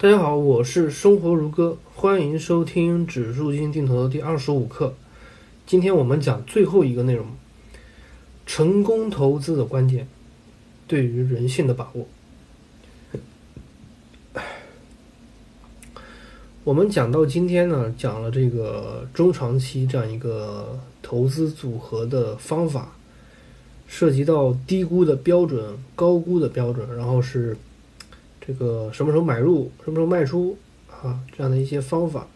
大家好，我是生活如歌，欢迎收听指数基金定投的第二十五课。今天我们讲最后一个内容：成功投资的关键，对于人性的把握。我们讲到今天呢，讲了这个中长期这样一个投资组合的方法，涉及到低估的标准、高估的标准，然后是。这个什么时候买入，什么时候卖出啊？这样的一些方法，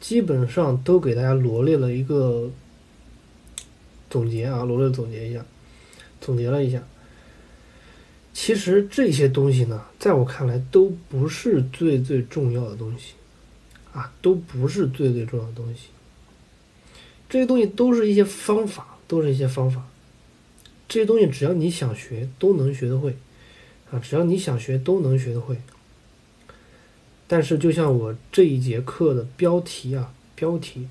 基本上都给大家罗列了一个总结啊，罗列总结一下，总结了一下。其实这些东西呢，在我看来都不是最最重要的东西啊，都不是最最重要的东西。这些东西都是一些方法，都是一些方法。这些东西只要你想学，都能学得会。啊，只要你想学，都能学得会。但是，就像我这一节课的标题啊，标题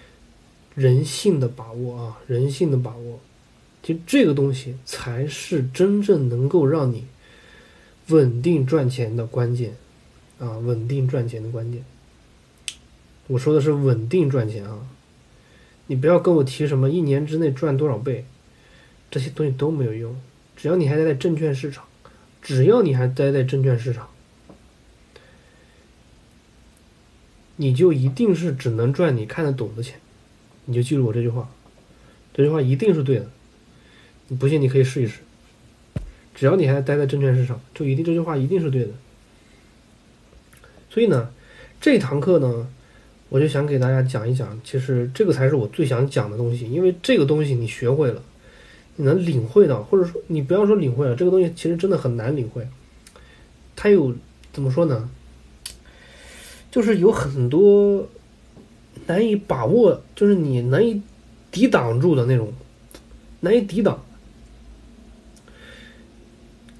“人性的把握”啊，“人性的把握”，其实这个东西才是真正能够让你稳定赚钱的关键啊，稳定赚钱的关键。我说的是稳定赚钱啊，你不要跟我提什么一年之内赚多少倍，这些东西都没有用。只要你还在证券市场。只要你还待在证券市场，你就一定是只能赚你看得懂的钱。你就记住我这句话，这句话一定是对的。你不信，你可以试一试。只要你还待在证券市场，就一定这句话一定是对的。所以呢，这堂课呢，我就想给大家讲一讲，其实这个才是我最想讲的东西，因为这个东西你学会了。你能领会到，或者说你不要说领会了，这个东西其实真的很难领会。它有怎么说呢？就是有很多难以把握，就是你难以抵挡住的那种，难以抵挡。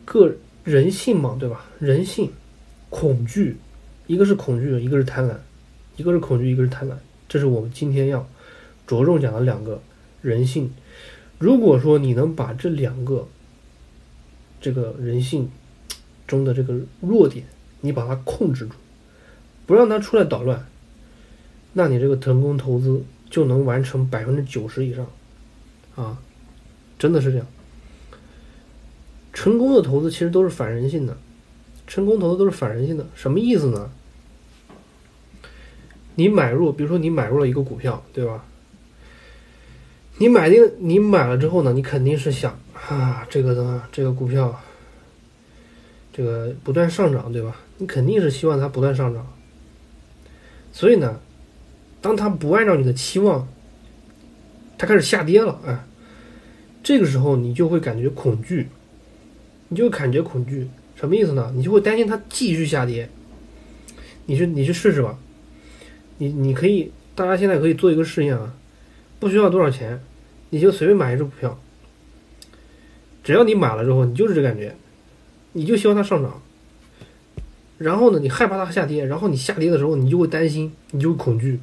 个人性嘛，对吧？人性，恐惧，一个是恐惧，一个是贪婪，一个是恐惧，一个是贪婪，这是我们今天要着重讲的两个人性。如果说你能把这两个这个人性中的这个弱点，你把它控制住，不让它出来捣乱，那你这个成功投资就能完成百分之九十以上，啊，真的是这样。成功的投资其实都是反人性的，成功投资都是反人性的，什么意思呢？你买入，比如说你买入了一个股票，对吧？你买定，你买了之后呢？你肯定是想啊，这个的这个股票，这个不断上涨，对吧？你肯定是希望它不断上涨。所以呢，当它不按照你的期望，它开始下跌了，哎，这个时候你就会感觉恐惧，你就感觉恐惧，什么意思呢？你就会担心它继续下跌。你去，你去试试吧。你你可以，大家现在可以做一个试验啊。不需要多少钱，你就随便买一只股票。只要你买了之后，你就是这感觉，你就希望它上涨。然后呢，你害怕它下跌，然后你下跌的时候，你就会担心，你就会恐惧，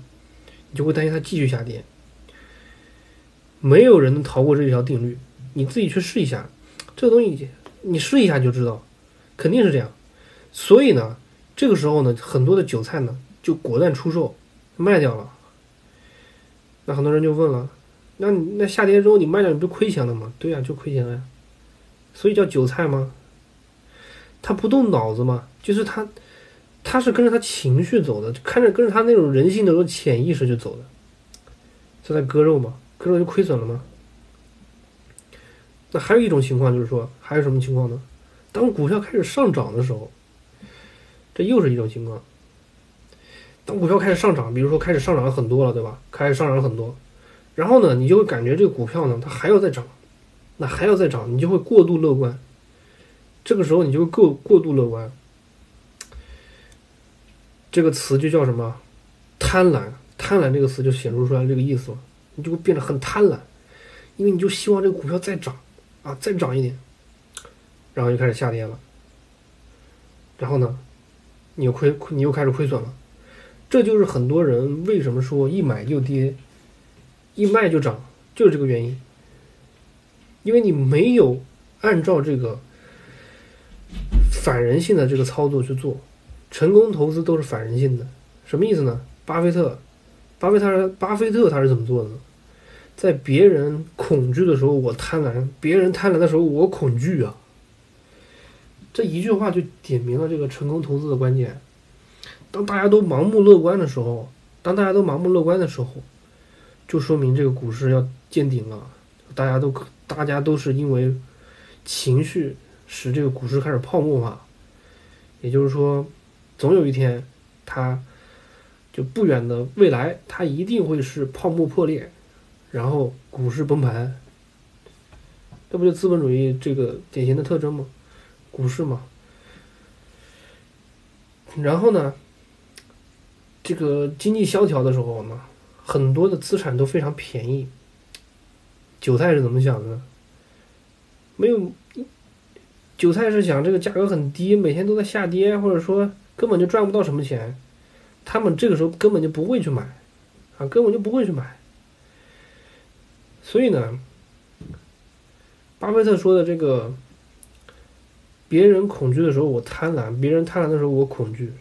你就会担心它继续下跌。没有人能逃过这一条定律，你自己去试一下，这个东西你试一下就知道，肯定是这样。所以呢，这个时候呢，很多的韭菜呢就果断出售，卖掉了。那很多人就问了，那你那下跌之后你卖掉你不亏钱了吗？对呀，就亏钱了呀。所以叫韭菜吗？他不动脑子吗？就是他，他是跟着他情绪走的，看着跟着他那种人性的那种潜意识就走的。这在割肉吗？割肉就亏损了吗？那还有一种情况就是说，还有什么情况呢？当股票开始上涨的时候，这又是一种情况。当股票开始上涨，比如说开始上涨了很多了，对吧？开始上涨很多，然后呢，你就会感觉这个股票呢，它还要再涨，那还要再涨，你就会过度乐观。这个时候你就会过过度乐观，这个词就叫什么？贪婪，贪婪这个词就显露出来这个意思了。你就会变得很贪婪，因为你就希望这个股票再涨，啊，再涨一点，然后就开始下跌了。然后呢，你又亏，你又开始亏损了。这就是很多人为什么说一买就跌，一卖就涨，就是这个原因。因为你没有按照这个反人性的这个操作去做，成功投资都是反人性的，什么意思呢？巴菲特，巴菲特，巴菲特他是怎么做的呢？在别人恐惧的时候，我贪婪；别人贪婪的时候，我恐惧啊。这一句话就点明了这个成功投资的关键。当大家都盲目乐观的时候，当大家都盲目乐观的时候，就说明这个股市要见顶了。大家都大家都是因为情绪使这个股市开始泡沫化，也就是说，总有一天，它就不远的未来，它一定会是泡沫破裂，然后股市崩盘。这不就资本主义这个典型的特征吗？股市嘛。然后呢？这个经济萧条的时候呢，很多的资产都非常便宜。韭菜是怎么想的呢？没有，韭菜是想这个价格很低，每天都在下跌，或者说根本就赚不到什么钱，他们这个时候根本就不会去买，啊，根本就不会去买。所以呢，巴菲特说的这个，别人恐惧的时候我贪婪，别人贪婪的时候我恐惧。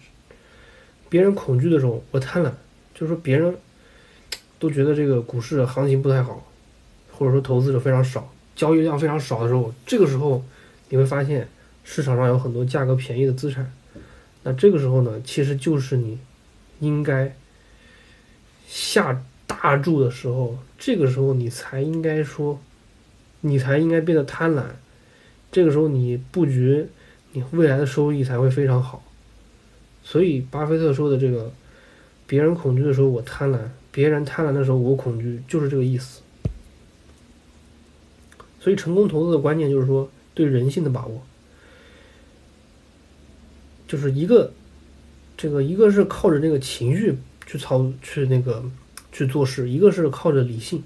别人恐惧的时候，我贪婪，就是说别人都觉得这个股市行情不太好，或者说投资者非常少，交易量非常少的时候，这个时候你会发现市场上有很多价格便宜的资产，那这个时候呢，其实就是你应该下大注的时候，这个时候你才应该说，你才应该变得贪婪，这个时候你布局，你未来的收益才会非常好。所以，巴菲特说的这个“别人恐惧的时候我贪婪，别人贪婪的时候我恐惧”，就是这个意思。所以，成功投资的关键就是说对人性的把握，就是一个这个一个是靠着那个情绪去操去那个去做事，一个是靠着理性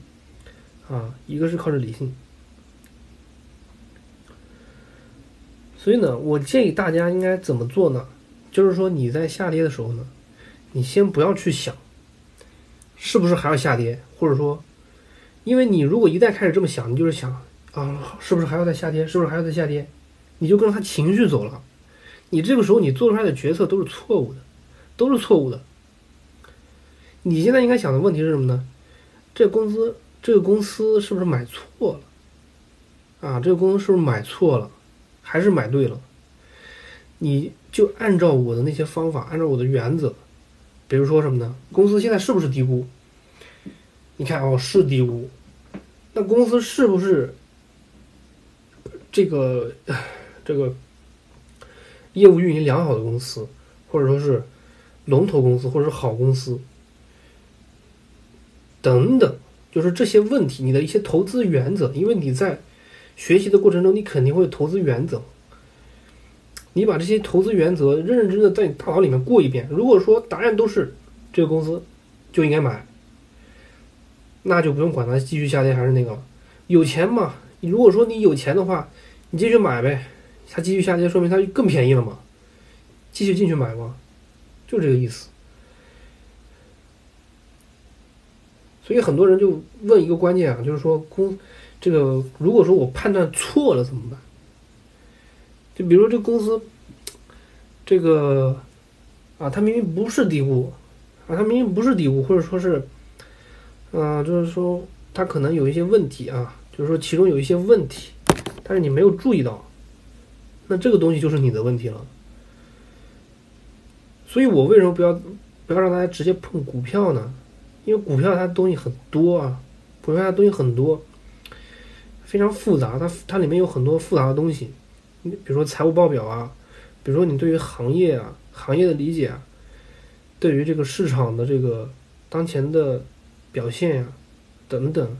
啊，一个是靠着理性。所以呢，我建议大家应该怎么做呢？就是说你在下跌的时候呢，你先不要去想，是不是还要下跌，或者说，因为你如果一旦开始这么想，你就是想啊，是不是还要再下跌，是不是还要再下跌，你就跟着他情绪走了，你这个时候你做出来的决策都是错误的，都是错误的。你现在应该想的问题是什么呢？这公司，这个公司是不是买错了？啊，这个公司是不是买错了，还是买对了？你就按照我的那些方法，按照我的原则，比如说什么呢？公司现在是不是低估？你看哦，是低估。那公司是不是这个这个业务运营良好的公司，或者说是龙头公司，或者是好公司等等？就是这些问题，你的一些投资原则，因为你在学习的过程中，你肯定会投资原则。你把这些投资原则认认真真的在你大脑里面过一遍。如果说答案都是这个公司就应该买，那就不用管它继续下跌还是那个了。有钱嘛？如果说你有钱的话，你继续买呗。它继续下跌，说明它更便宜了嘛？继续进去买嘛？就这个意思。所以很多人就问一个关键啊，就是说公这个如果说我判断错了怎么办？就比如这公司，这个啊，它明明不是低估，啊，它明明不是低估，或者说是，啊，就是说它可能有一些问题啊，就是说其中有一些问题，但是你没有注意到，那这个东西就是你的问题了。所以我为什么不要不要让大家直接碰股票呢？因为股票它东西很多啊，股票它东西很多，非常复杂，它它里面有很多复杂的东西。比如说财务报表啊，比如说你对于行业啊、行业的理解啊，对于这个市场的这个当前的表现呀，等等，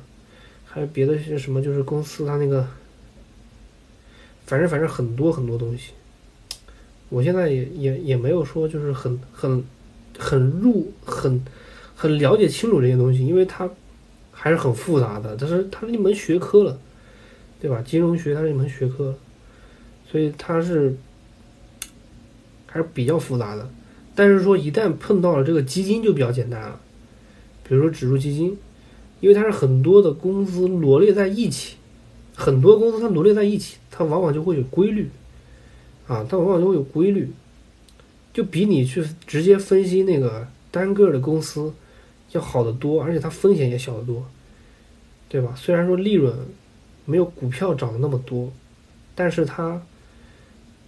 还有别的些什么，就是公司它那个，反正反正很多很多东西，我现在也也也没有说就是很很很入很很了解清楚这些东西，因为它还是很复杂的，但是它是一门学科了，对吧？金融学它是一门学科。所以它是还是比较复杂的，但是说一旦碰到了这个基金就比较简单了，比如说指数基金，因为它是很多的公司罗列在一起，很多公司它罗列在一起，它往往就会有规律，啊，它往往就会有规律，就比你去直接分析那个单个的公司要好得多，而且它风险也小得多，对吧？虽然说利润没有股票涨得那么多，但是它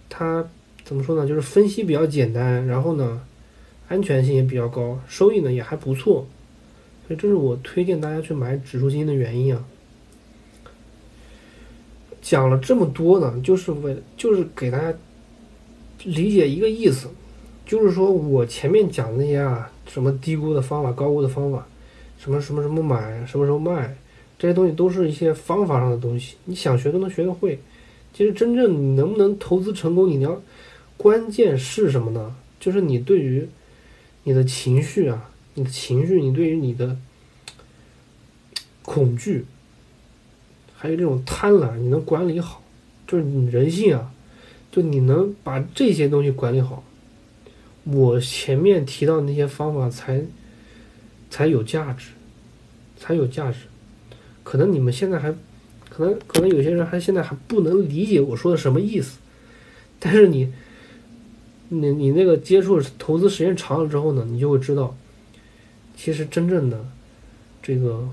它怎么说呢？就是分析比较简单，然后呢，安全性也比较高，收益呢也还不错，所以这是我推荐大家去买指数基金的原因啊。讲了这么多呢，就是为就是给大家理解一个意思，就是说我前面讲的那些啊，什么低估的方法、高估的方法，什么什么什么买，什么时候卖，这些东西都是一些方法上的东西，你想学都能学得会。其实真正能不能投资成功，你要关键是什么呢？就是你对于你的情绪啊，你的情绪，你对于你的恐惧。还有这种贪婪，你能管理好，就是你人性啊，就你能把这些东西管理好，我前面提到那些方法才才有价值，才有价值。可能你们现在还，可能可能有些人还现在还不能理解我说的什么意思，但是你，你你那个接触投资时间长了之后呢，你就会知道，其实真正的这个。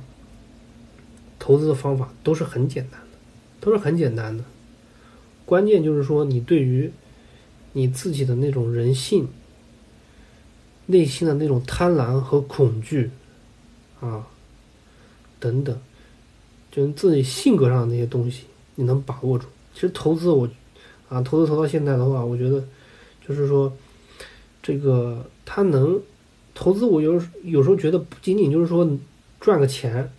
投资的方法都是很简单的，都是很简单的。关键就是说，你对于你自己的那种人性、内心的那种贪婪和恐惧啊，等等，就是自己性格上的那些东西，你能把握住。其实投资我啊，投资投到现在的话，我觉得就是说，这个他能投资，我有有时候觉得不仅仅就是说赚个钱。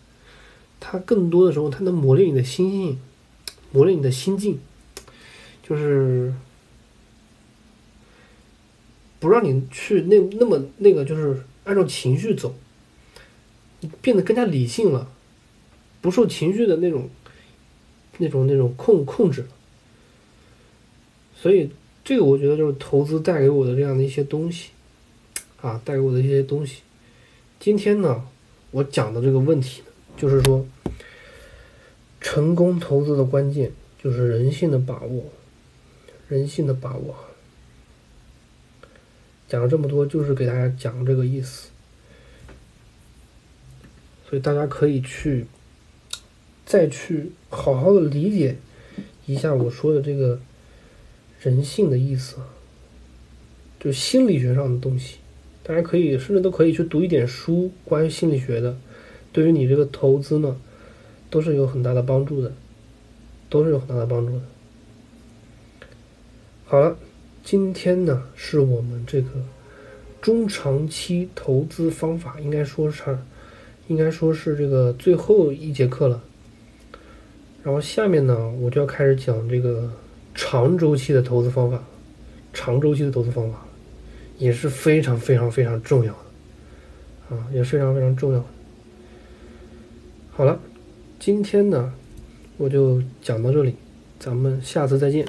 它更多的时候，它能磨练你的心性，磨练你的心境，就是不让你去那那么那个，就是按照情绪走，你变得更加理性了，不受情绪的那种那种那种控控制。所以，这个我觉得就是投资带给我的这样的一些东西，啊，带给我的一些东西。今天呢，我讲的这个问题。就是说，成功投资的关键就是人性的把握，人性的把握。讲了这么多，就是给大家讲这个意思，所以大家可以去再去好好的理解一下我说的这个人性的意思，就心理学上的东西。大家可以甚至都可以去读一点书，关于心理学的。对于你这个投资呢，都是有很大的帮助的，都是有很大的帮助的。好了，今天呢是我们这个中长期投资方法，应该说是，应该说是这个最后一节课了。然后下面呢，我就要开始讲这个长周期的投资方法，长周期的投资方法也是非常非常非常重要的，啊，也非常非常重要。好了，今天呢，我就讲到这里，咱们下次再见。